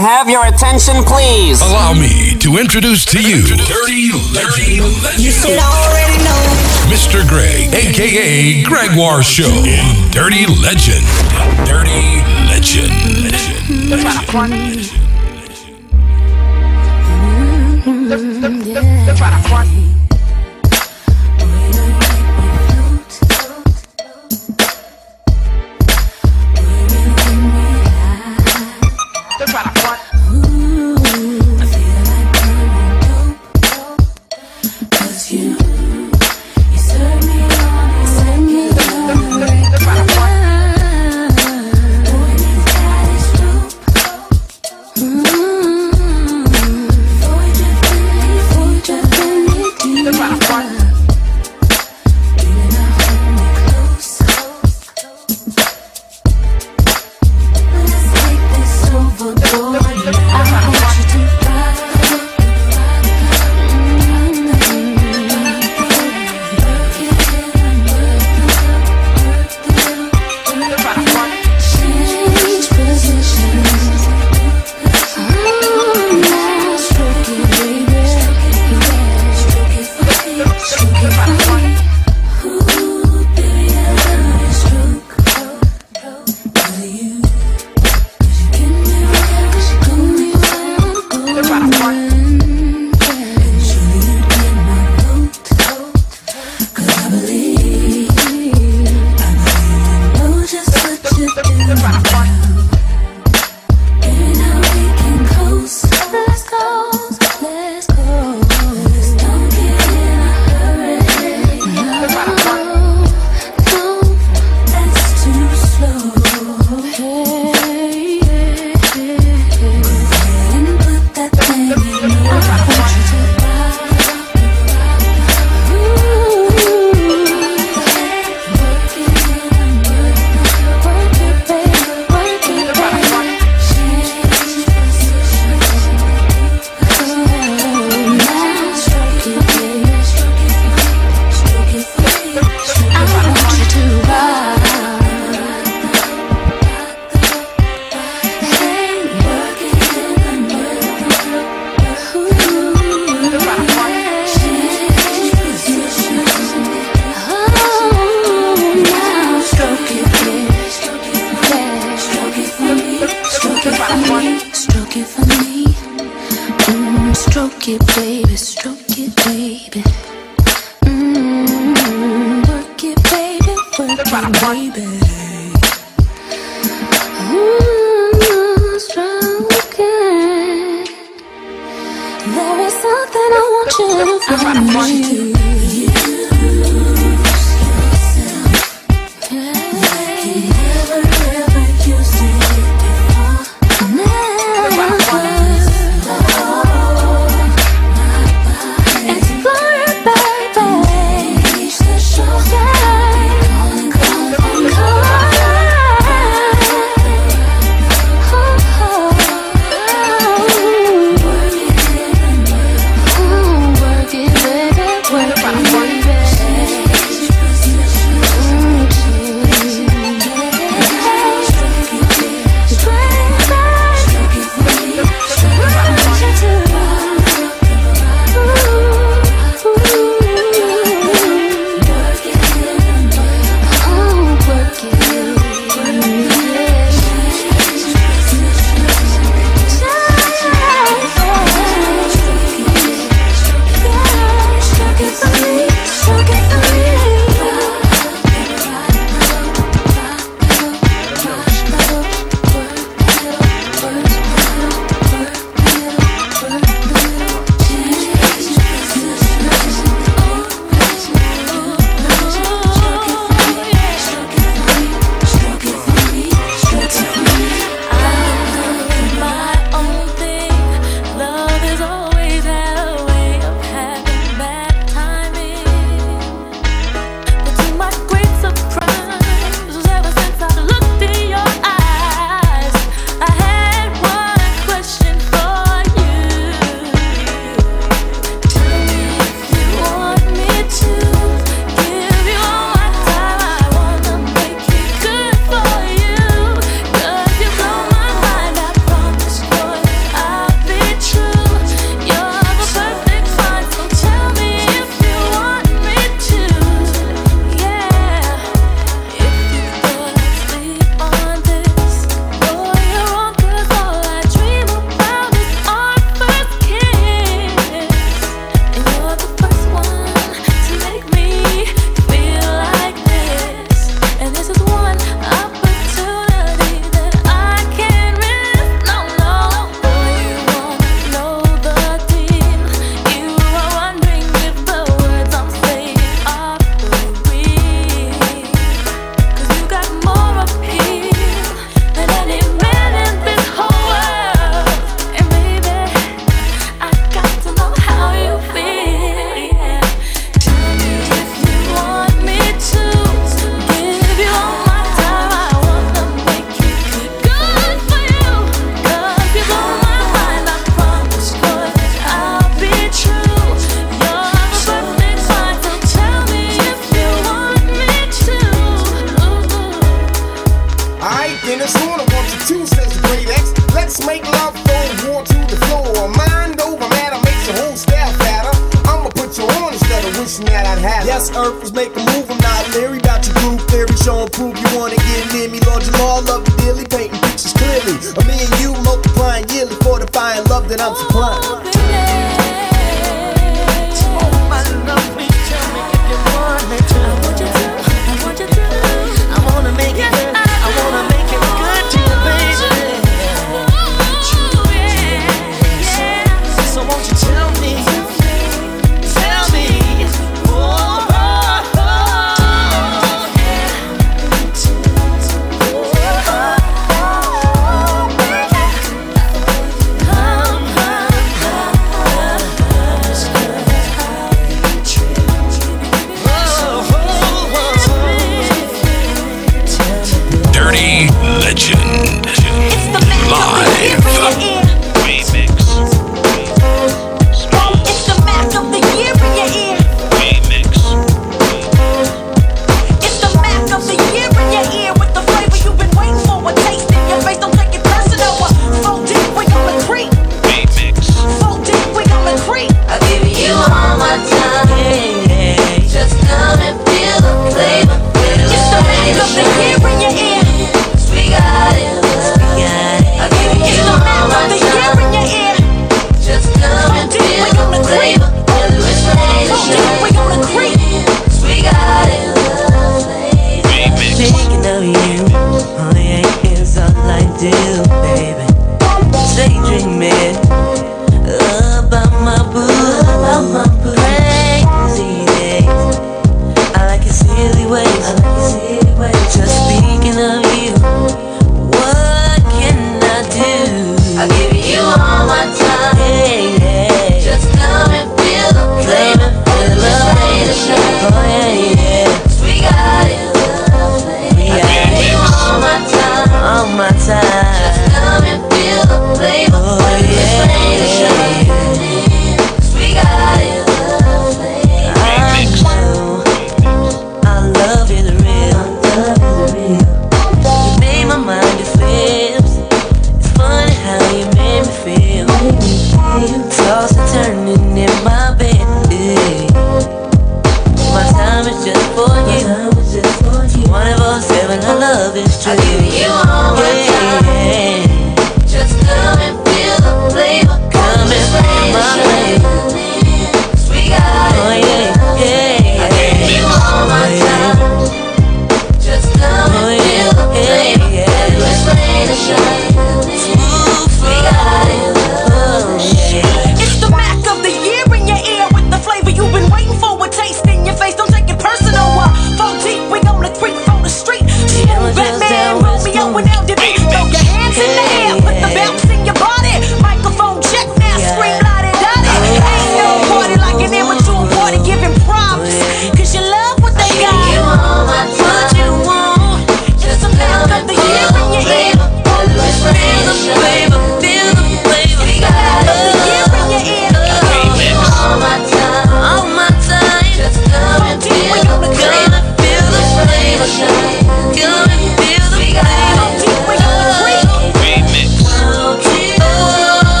have your attention, please? Allow me to introduce to you Dirty Legend. You should already know. Mr. Greg, aka Gregoire Show in Dirty Legend. Dirty Legend. Legend. Work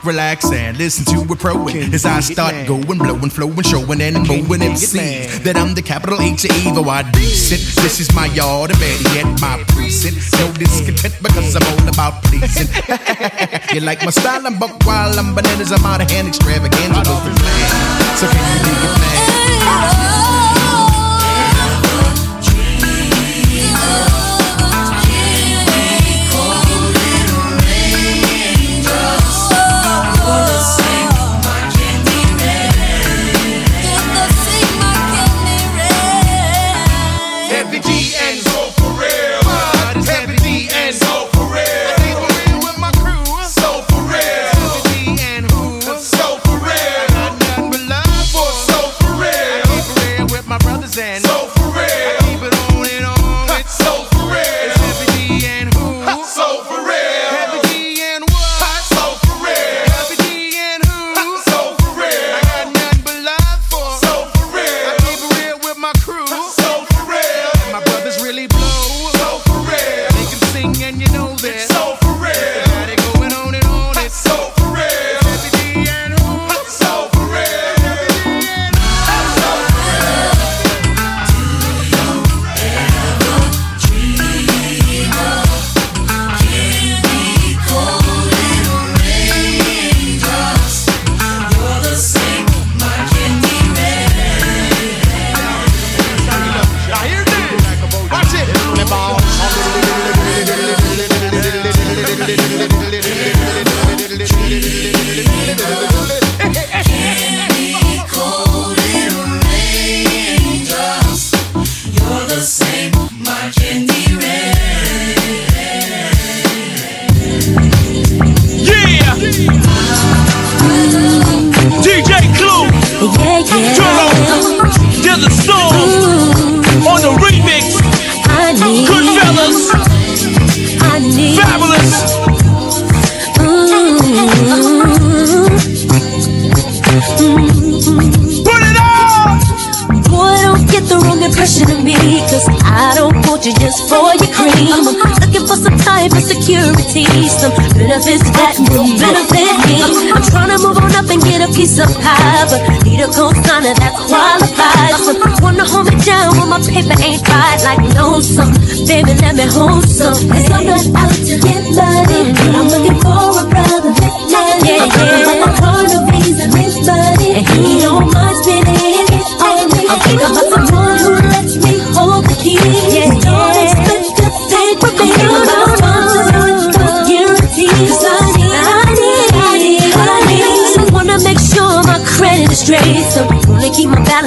back, relax, and listen to a pro. and As I start going, blowing, flowing, showing, and mowing MCs that I'm the capital H of evil. I decent. This is my yard, and better yet, my precinct. No discontent because I'm all about pleasing. you like my style? I'm buck wild, I'm bananas. I'm out of hand, extravaganza. So can you dig it, man? And you know that. So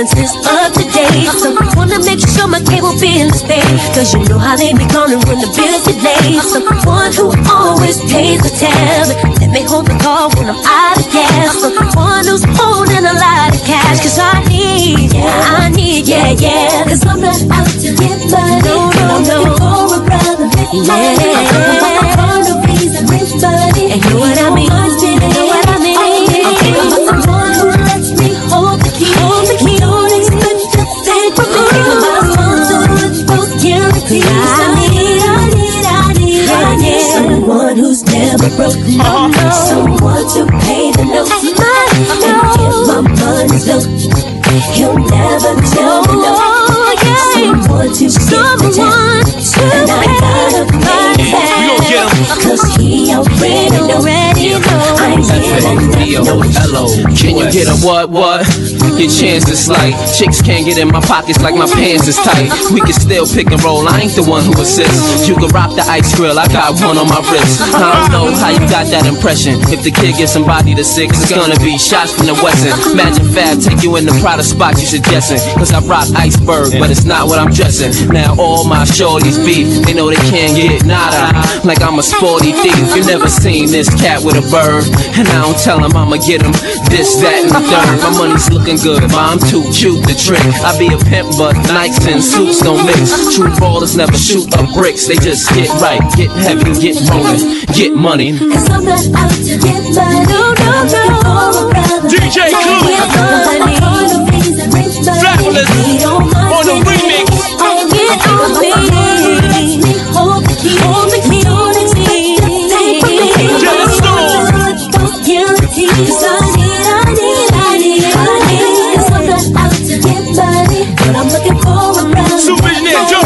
my balances up to date. So wanna make sure my cable bill is paid. Cause you know how they be calling when the bills get late. So one who always pays the tab. Let me hold the call when I'm out of gas. So one who's holding a lot of cash. Cause I need, I need, yeah, yeah. Broke. No, no. Someone to pay the notes. And if my money's low, he'll never tell me no. Someone to someone to and I gotta pay We gon' Cause he already know, already know. I need a Hello, can you get a what what? Your chances like chicks can't get in my pockets like my pants is tight. We can still pick and roll. I ain't the one who assists. You can rock the ice grill. I got one on my wrist. I don't know how you got that impression. If the kid gets somebody to six, it's gonna be shots from the Wesson. Magic Fab take you in the Prada spot you suggesting. Cause I rock iceberg, but it's not what I'm dressing. Now all my shorties beef. They know they can't get nada. Like I'm a sporty thief. You never seen this cat with a bird. And I don't tell him I'ma get him this, that, and the third. My money's looking good, but I'm too cute to trick. I be a pimp, but nights and suits don't mix. True ballers never shoot up bricks. They just get right, get heavy, get rolling, get money. Cause I'm not out to get money. No, no, no. DJ Clue. Fabolous on the remix. Supervisionaire Joe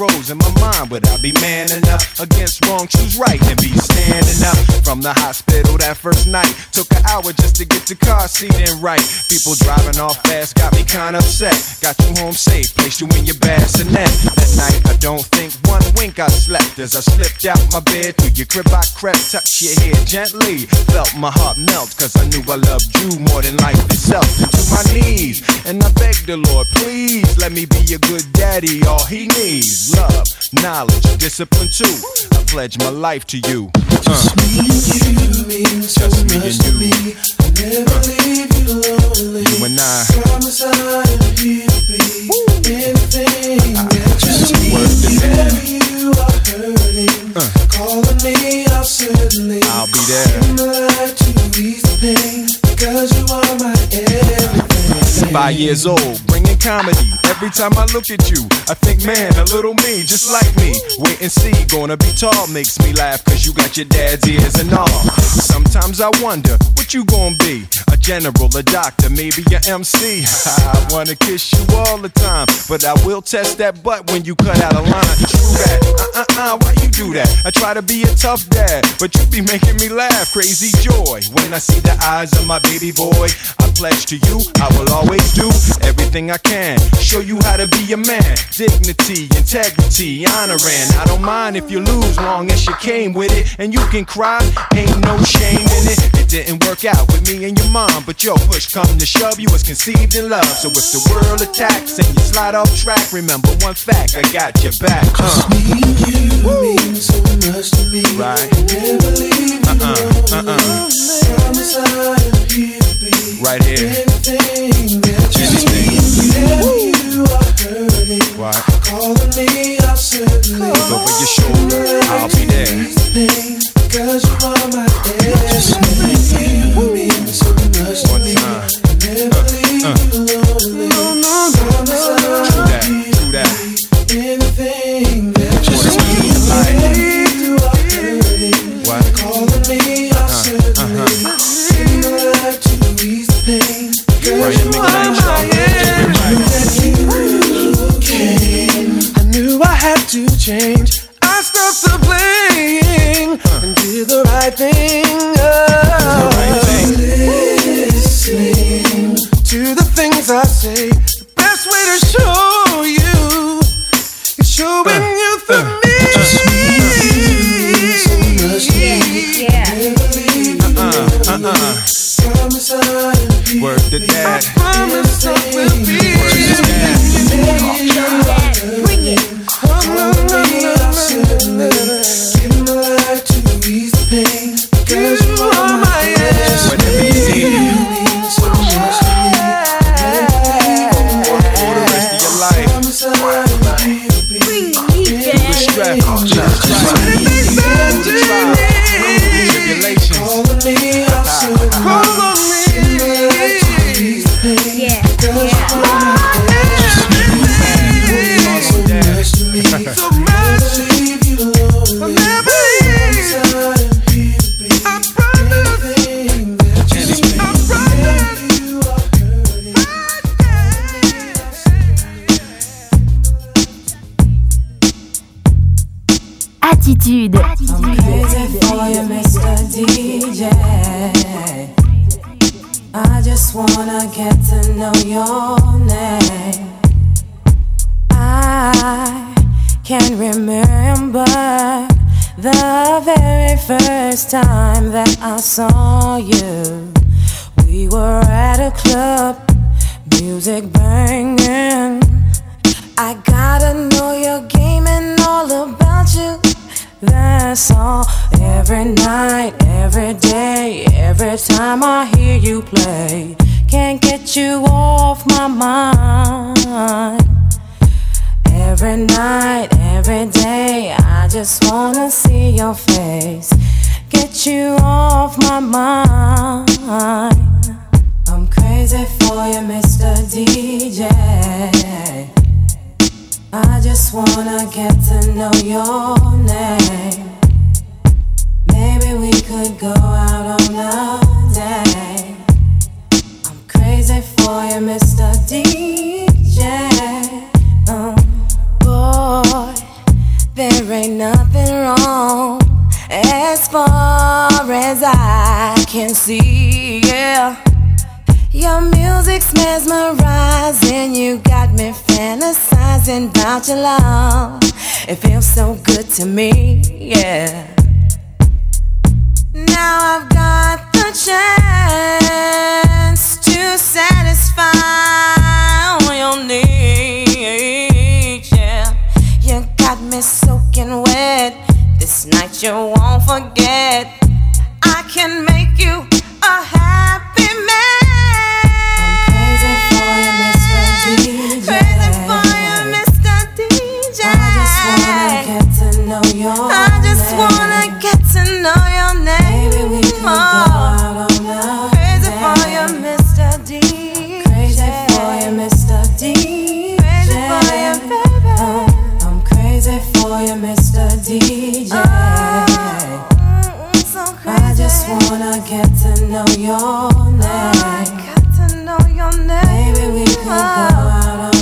arose in my mind, would I be man enough against wrong, choose right, and be standing up from the hospital that first night? Took an hour just to get to car seat in right. People driving off fast got me kinda upset. Got you home safe, placed you in your bassinet. That night, I don't think one wink I slept as I slipped out my bed to your crib. I crept, touched your hair gently, felt my heart melt, cause I knew I loved you more than life itself. To my knees, and I begged the Lord, please let me be a good daddy. All he needs, love, knowledge, discipline too. I pledge my life to you. Just me and you, just me and you. Never uh. Leave you lonely. You and I. Promise I am here to be anything ah, that you need. Word to Whenever you are hurting, uh. calling me, I'll certainly. I'll be there. In the light to ease the pain, because you are my everything. Five years old, comedy. Every time I look at you, I think, man, a little me, just like me. Wait and see, gonna be tall, makes me laugh, cause you got your dad's ears and all. Sometimes I wonder, what you gonna be? A general, a doctor, maybe a MC. I wanna kiss you all the time, but I will test that butt when you cut out a line. True that, uh uh uh, why you do that? I try to be a tough dad, but you be making me laugh, crazy joy. When I see the eyes of my baby boy, I pledge to you, I will always do everything I can. Show you how to be a man. Dignity, integrity, honoring. I don't mind if you lose, long as you came with it. And you can cry, ain't no shame in it. It didn't work out with me and your mom, but your push come to shove, you was conceived in love. So if the world attacks and you slide off track, remember one fact, I got your back. Uh. You mean so much to me. Right. Never leave Uh-uh, uh-uh. Promise I am here to be Right here. anything hurting, Right. calling me, I'll certainly. Look over your shoulder, I'll be there. Cause you are my destiny. Change. I stopped the playing and did the right thing. Yeah. Your music's mesmerizing, you got me fantasizing about your love. It feels so good to me, yeah. Now I've got the chance to satisfy all your needs, yeah. You got me soaking wet. This night you won't forget. I can make you a DJ. I just wanna get to know your name. Get to know your name. Maybe we could go out on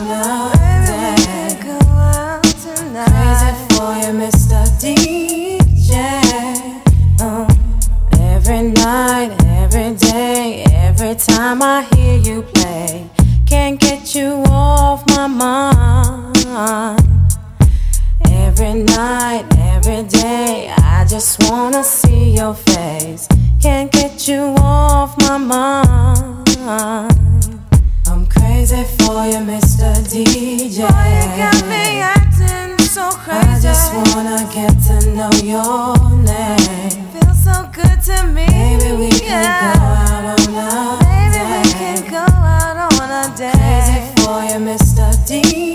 you, Mr. DJ. Every night, every day, every time I hear you play, can't get you off my mind. Every night, every day, I just wanna see your face. Can't get you off my mind. I'm crazy for you, Mr. DJ. Boy, you got me acting so crazy. I just wanna get to know your name. Feels so good to me. Maybe we can go out on a Maybe we can go out on a day. Crazy for you, Mr. DJ.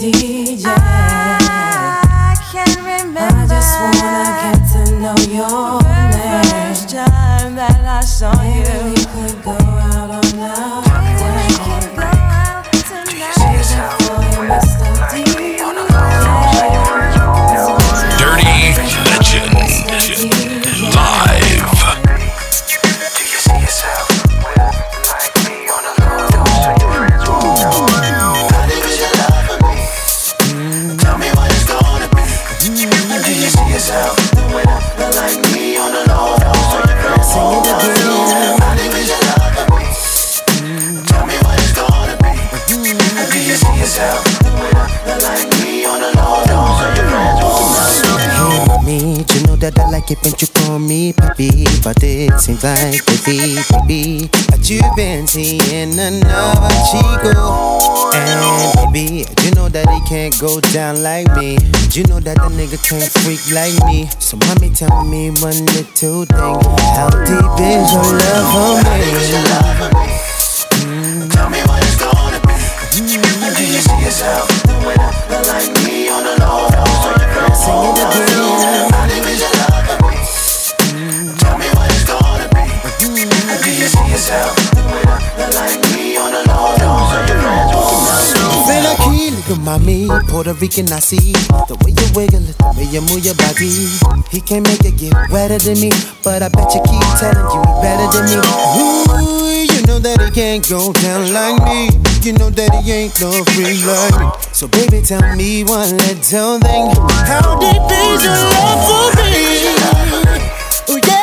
DJ. I can remember. I just wanna get to know your the name. First time that I saw Maybe you. we could go out on love. Like the baby, that you've been seeing another chico. And baby, you know that he can't go down like me. You know that the nigga can't freak like me. So mommy, tell me one little thing. How deep is your love for me? Mm. Tell me what it's gonna be. And do you see yourself a girl like me on the low? Sing it again. Yourself a girl like me on the low? Feel like he look at mommy, Puerto Rican I see. The way you wiggle it, the way you move your body. He can't make it get wetter than me But I bet you keep telling you he better than me. Ooh, you know that he can't go down like me. You know that he ain't no free like me So baby tell me one little thing. How deep is your love for me? Ooh, yeah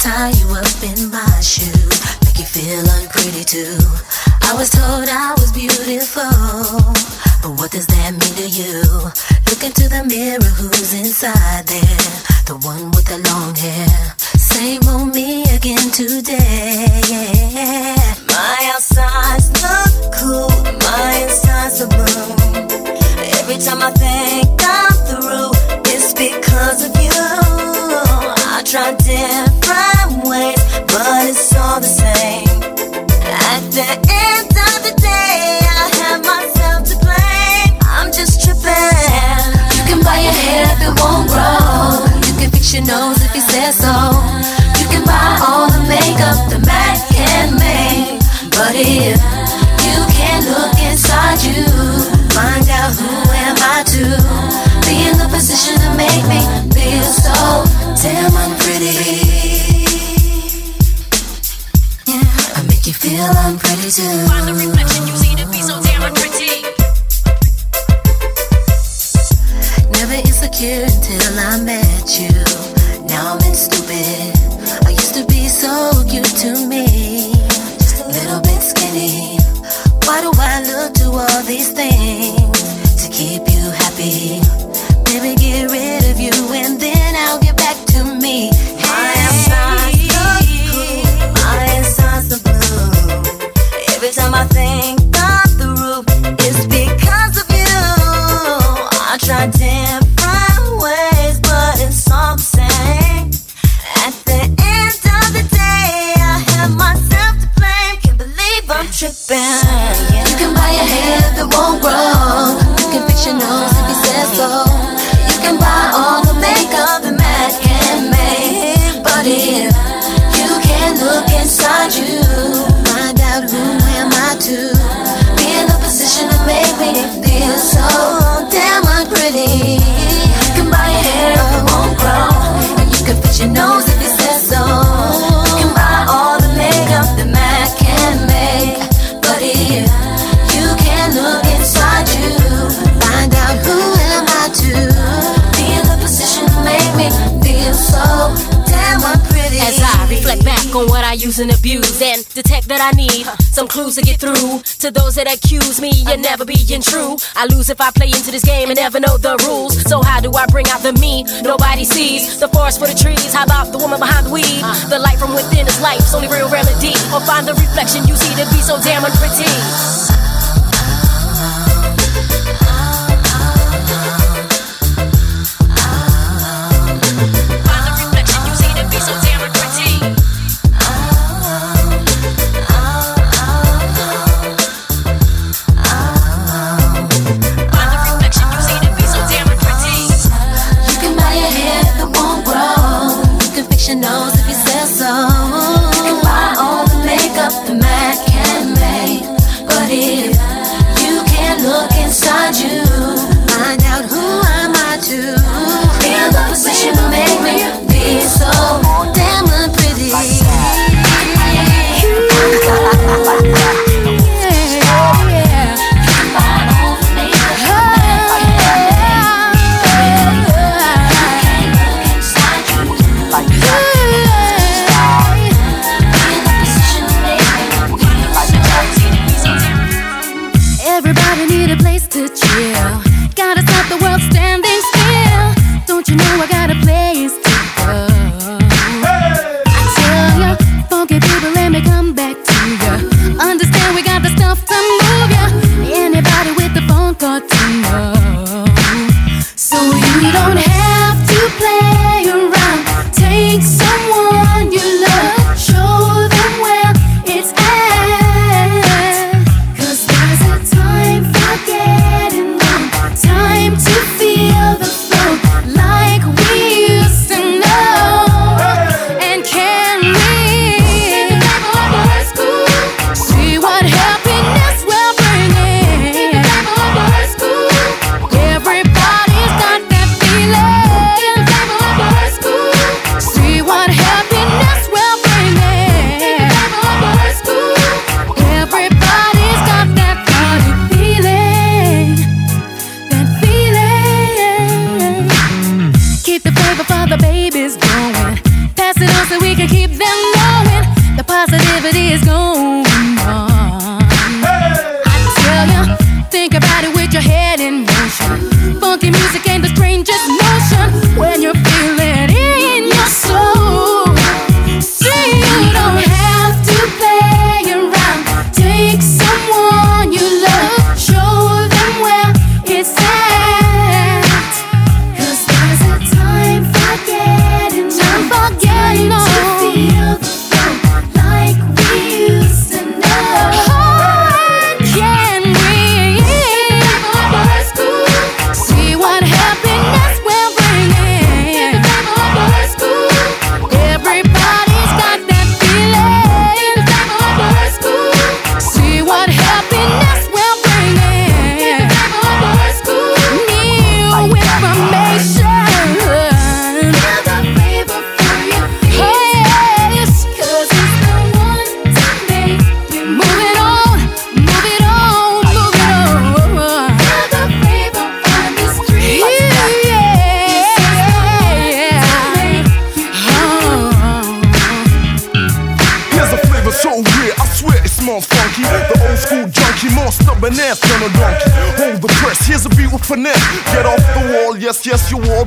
tie you up in my shoes, make you feel unpretty too. I was told I was beautiful, but what does that mean to you? Look into the mirror, who's inside there? The one with the long hair. Same old me again today. My outside's not cool, my inside's a boom. Every time I think I'm through, it's because of. I try different ways, but it's all the same. At the end of the day, I have myself to blame. I'm just tripping. You can buy your hair if it won't grow. You can fix your nose if you say so. You can buy all the makeup the MAC can make. But if you can't look inside you, find out who am I to be in the position to make me feel so damn I'm pretty. I make you feel I'm pretty too. Never insecure until I met you. Now I'm stupid. I used to be so cute to me. Little bit skinny. Why do I look to all these things to keep you happy? You I try to find ways, but it's songs say At the end of the day. I have myself to blame. can believe I'm tripping You can buy a hair that won't grow. You can fix your nose if you said so. You can buy all inside you, find out who am I to be in a position to make me feel so damn unpretty. You can buy a hair that won't grow, and you can fix your nose if. You back on what I use and abuse and detect that I need some clues to get through to those that accuse me of never being true. I lose if I play into this game and never know the rules. So how do I bring out the me nobody sees? The forest for the trees. How about the woman behind the weed? The light from within is life's only real remedy. Or find the reflection you see to be so damn unpretty. Everybody need a place to chill. yes, you are.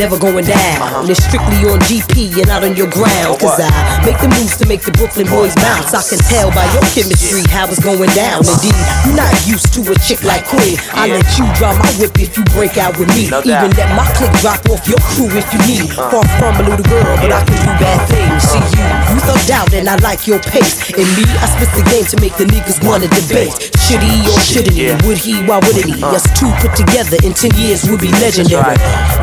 never going down. It's strictly on GP, you're not on your ground. Cause I make the moves to make the Brooklyn boys bounce. I can tell by your chemistry how it's going down. Indeed, you're not used to a chick like Queen. I let you drop my whip if you break out with me. Even let my click drop off your crew if you need. Far from a little girl, but I can do bad things. See you, you thugged out and I like your pace. And me, I spit the game to make the niggas wanna debate. Should he or shouldn't he? Would he, why wouldn't he? Uh. Us two put together in 10 years would be legendary.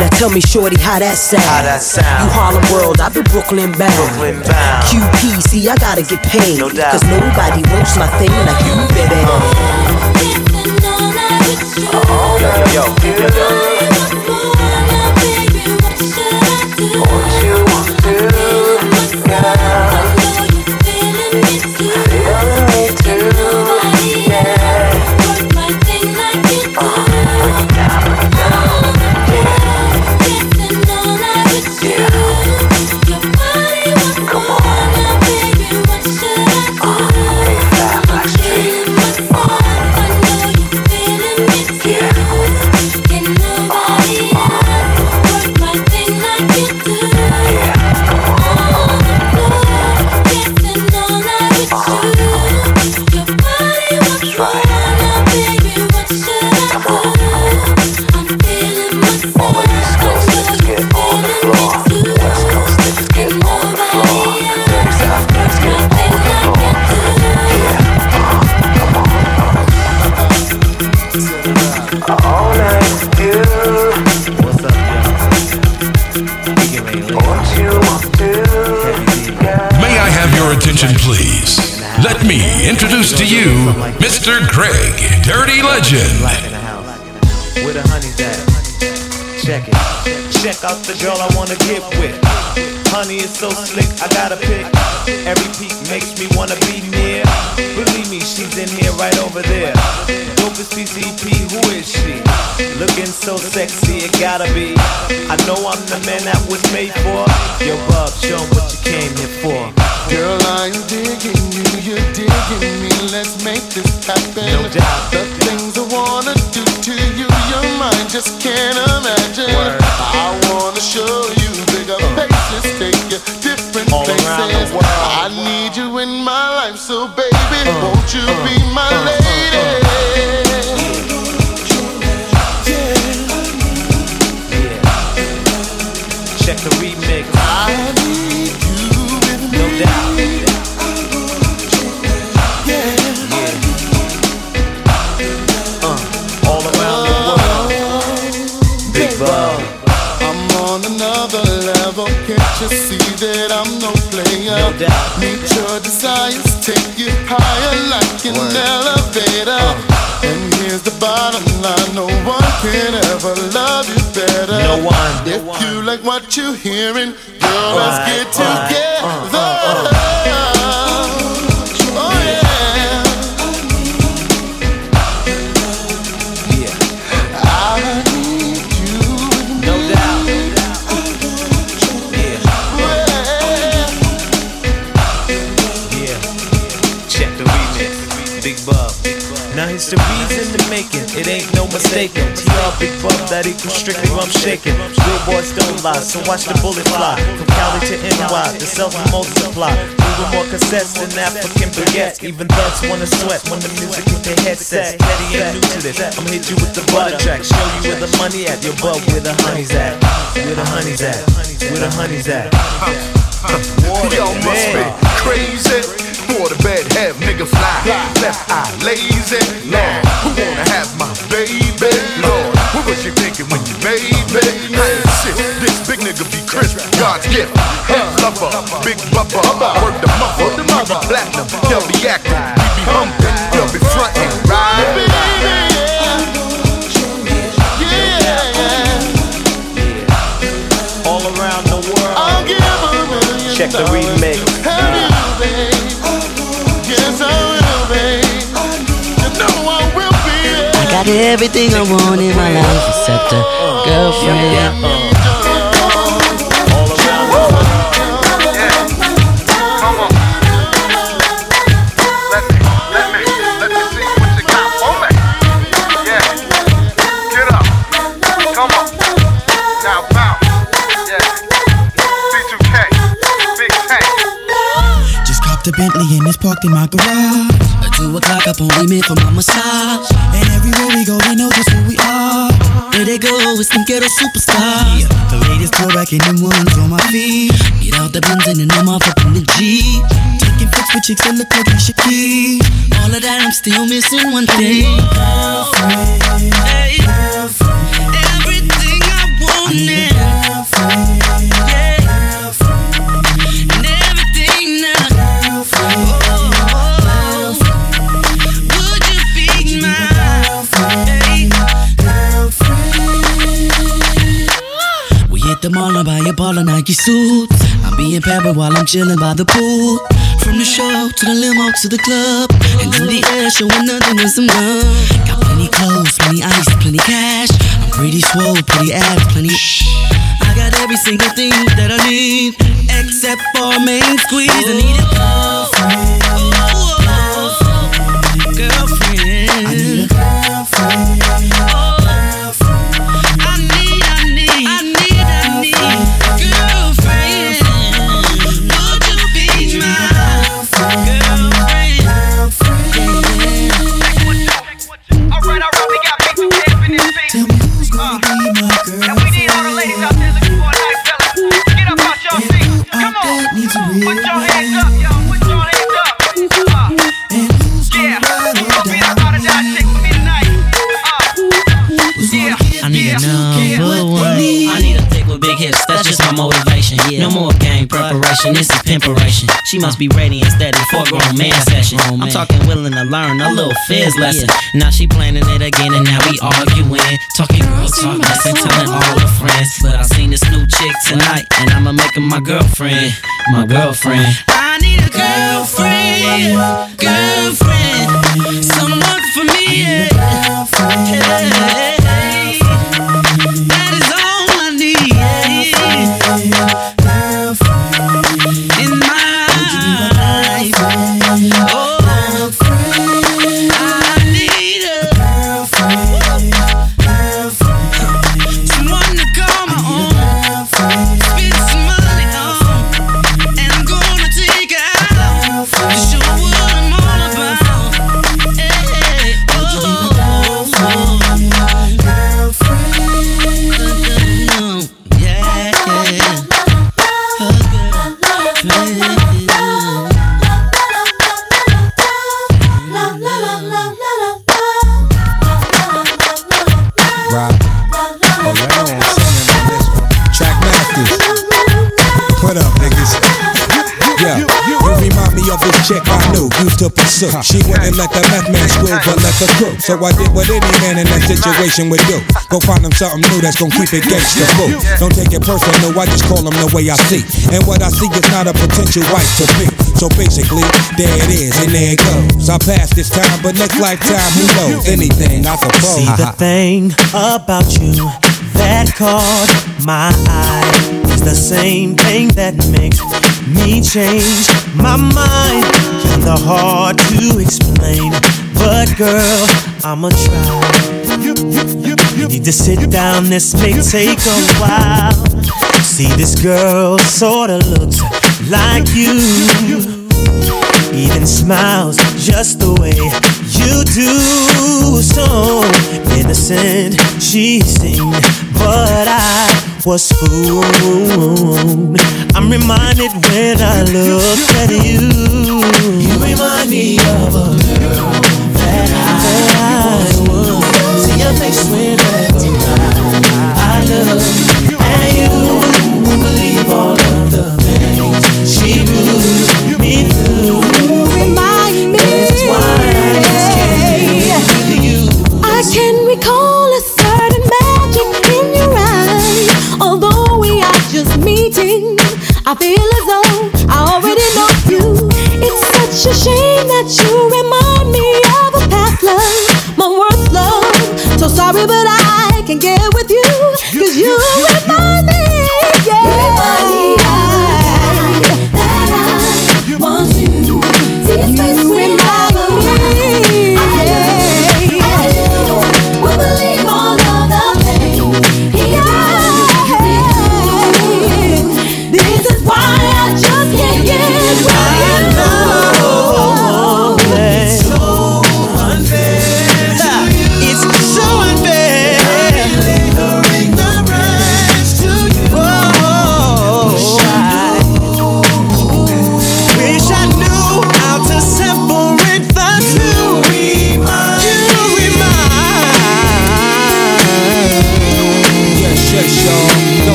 Now tell me, Shorty, how that sound? You Harlem World, I've been Brooklyn bound. Brooklyn. QP, see, I gotta get paid. No doubt. Cause nobody wants my thing like you, baby. Uh. Oh, yo, yo, yo. Greg, Dirty Legend. Where the at? Check it. Check out the girl I wanna get with. Honey is so slick, I gotta pick. Every peak makes me wanna be near. Believe me, she's in here right over there. Dopest PCP, who is she? Looking so sexy, it gotta be. I know I'm the man that was made for. Yo, Bub, show what you came here for. Girl, I'm digging you, you're digging me. Let's make this happen. No doubt. The things I wanna do to you, your mind just can't imagine. I wanna show you bigger uh. places, take you different All places. world. I need you in my life, so baby, uh. won't you be uh. my lady? Check the that I'm no player? No doubt. Meet your desires, take you higher like an elevator. And here's the bottom line: no one can ever love you better. No one. If you like what you're hearing, girl, let's get together. Uh, uh, uh. It. Ain't no mistaking. TR Big Bub that equals strictly rum shaking. boys don't lie, so watch the bullet fly. From Cali to NY, the will multiply. Moving more cassettes than African baguettes. Even thugs wanna sweat when the music hit their headsets. Daddy ain't new to this. I'ma hit you with the butter track. Show you where the money at. Your bub where the honey's at. Where the honey's at. Where the honey's at. Yo, must be crazy. For the bed, have nigga fly. Left eye lazy. Lord, who wanna have my baby? Lord, what was you thinking when you made me? I ain't shit. This big nigga be crisp. God's gift. Head lover, big bubba. Word the mother. We be platinum. They'll be acting. We be humping. They'll be fronting. Right? The world. Check the remix. Got everything I want in my life except a oh. girlfriend. Bentley and it's parked in my garage. At two o'clock up on women for my massage. And everywhere we go, they know just who we are. There they go, it's them ghetto superstars. Yeah, the latest throwback and them ones on my feet. Get out the Benz and then I'm off up in the G. Taking pics with chicks that look like Keys. All of that, I'm still missing one thing. Girlfriend, hey, girlfriend. Everything I wanted. Mall and buy a Nike suits. I'm being paranoid while I'm chilling by the pool. From the show to the limo to the club. and in the air, showing nothing but some love. Got plenty clothes, plenty ice, plenty cash. I'm pretty swole, pretty abs, plenty. I got every single thing that I need, except for main squeeze. I need a girlfriend. This is pimperation. She must be ready and steady for a grown man session. I'm talking willing to learn a little fizz lesson. Now she planning it again and now we arguing. Talking girl talk lesson, telling all her friends. But I seen this new chick tonight and I'ma make her my girlfriend. My girlfriend. I need a girlfriend, girlfriend, someone for me. Yeah. So I did what any man in that situation would do. Go find him something new that's gonna keep it gangsta boo. Don't take it personal, I just call him the way I see. And what I see is not a potential wife to be. So basically, there it is, and there it goes. I passed this time, but next lifetime, who knows? Anything, I suppose. See the thing about you that caught my eye is the same thing that makes me change my mind. Kinda hard to explain, but girl, I'ma try. You need to sit down, this may take a while. See, this girl sorta looks like you. Even smiles just the way you do. So innocent she seemed, but I was fooled. I'm reminded when I look at you. You remind me of a girl was. See your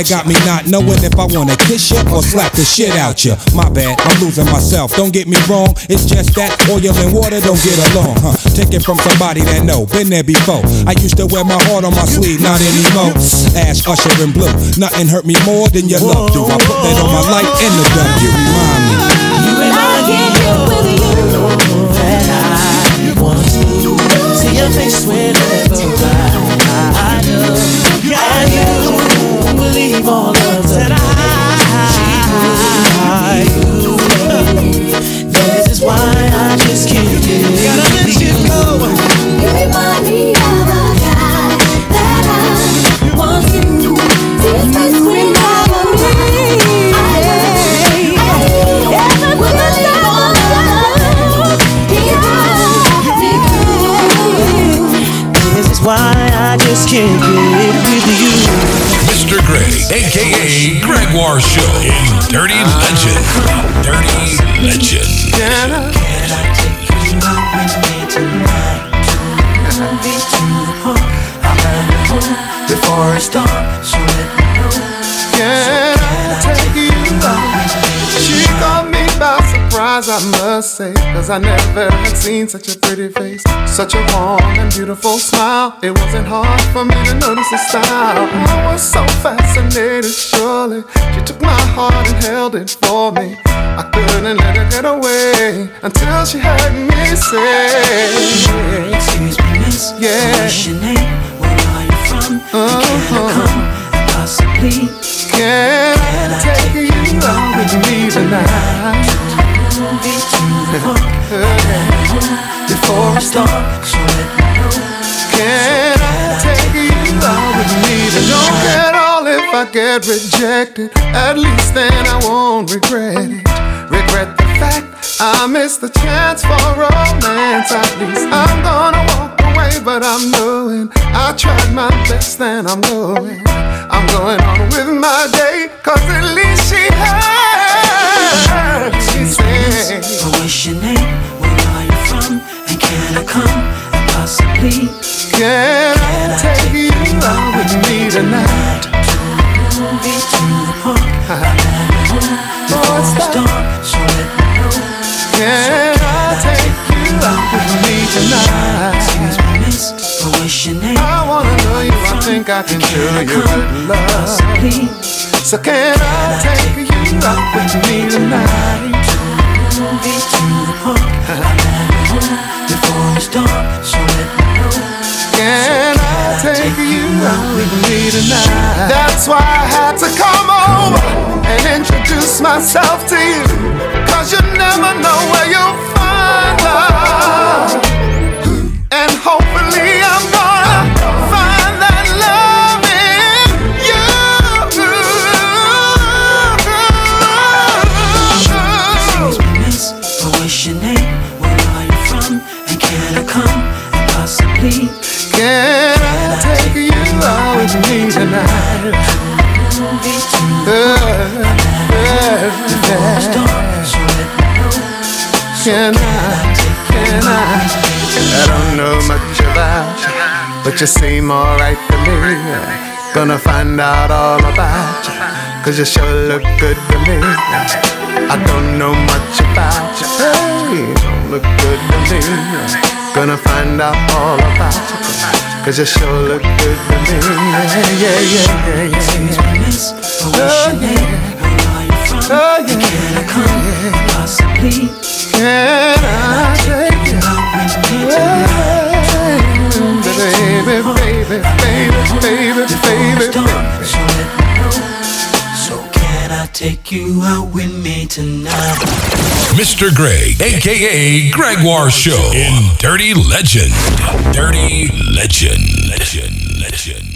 that got me not knowing if I wanna kiss you or slap the shit out you. My bad, I'm losing myself. Don't get me wrong. It's just that oil and water don't get along, huh? Take it from somebody that know, been there before. I used to wear my heart on my sleeve, not anymore. Ash, Usher, and Blue. Nothing hurt me more than your love do. I put that on my life and the W. Remind me. You remind me of that I want to see your face whenever I, I all of Cause I never had seen such a pretty face. Such a warm and beautiful smile. It wasn't hard for me to notice the style. I was so fascinated, surely. She took my heart and held it for me. I couldn't let her get away until she heard me say, Excuse me, miss. Yeah. What's your name? Where are you from? And can I Uh-huh. come and possibly? Can I take you out with me tonight? Before it's dark, so let me know. Can I take you out? Don't get all if I get rejected. At least then I won't regret it. Regret the fact I missed the chance for romance. At least I'm gonna walk away, but I'm knowing I tried my best and I'm going. I'm going on with my day, cause at least she heard. Said, What's your name? Where are you from? And can I come and possibly? Can I take you out with me tonight? To the park. Before it's dark, so let me know. Can I take you out with me tonight? But what's your name? I wanna know you. I think I can show you good love. So can I take you out with me tonight? To the park. Before it's dark, so let me know. Can I take you out with me tonight? That's why I had to come over and introduce myself to you. Cause you never know where you'll find love. Can I, can I? I don't know much about you, but you seem alright to me. Gonna find out all about you, cause you sure look good to me. I don't know much about you, hey, you don't look good to me. Gonna find out all about you, cause you sure look good to me. Yeah, yeah, yeah, yeah, yeah. You from? Oh, And oh, can I come possibly? Can I take you Baby, baby, baby, baby, baby. So can I take you out with me tonight? Mr. Greg, aka Gregoire Show in Dirty Legend. Dirty Legend. Legend. Legend.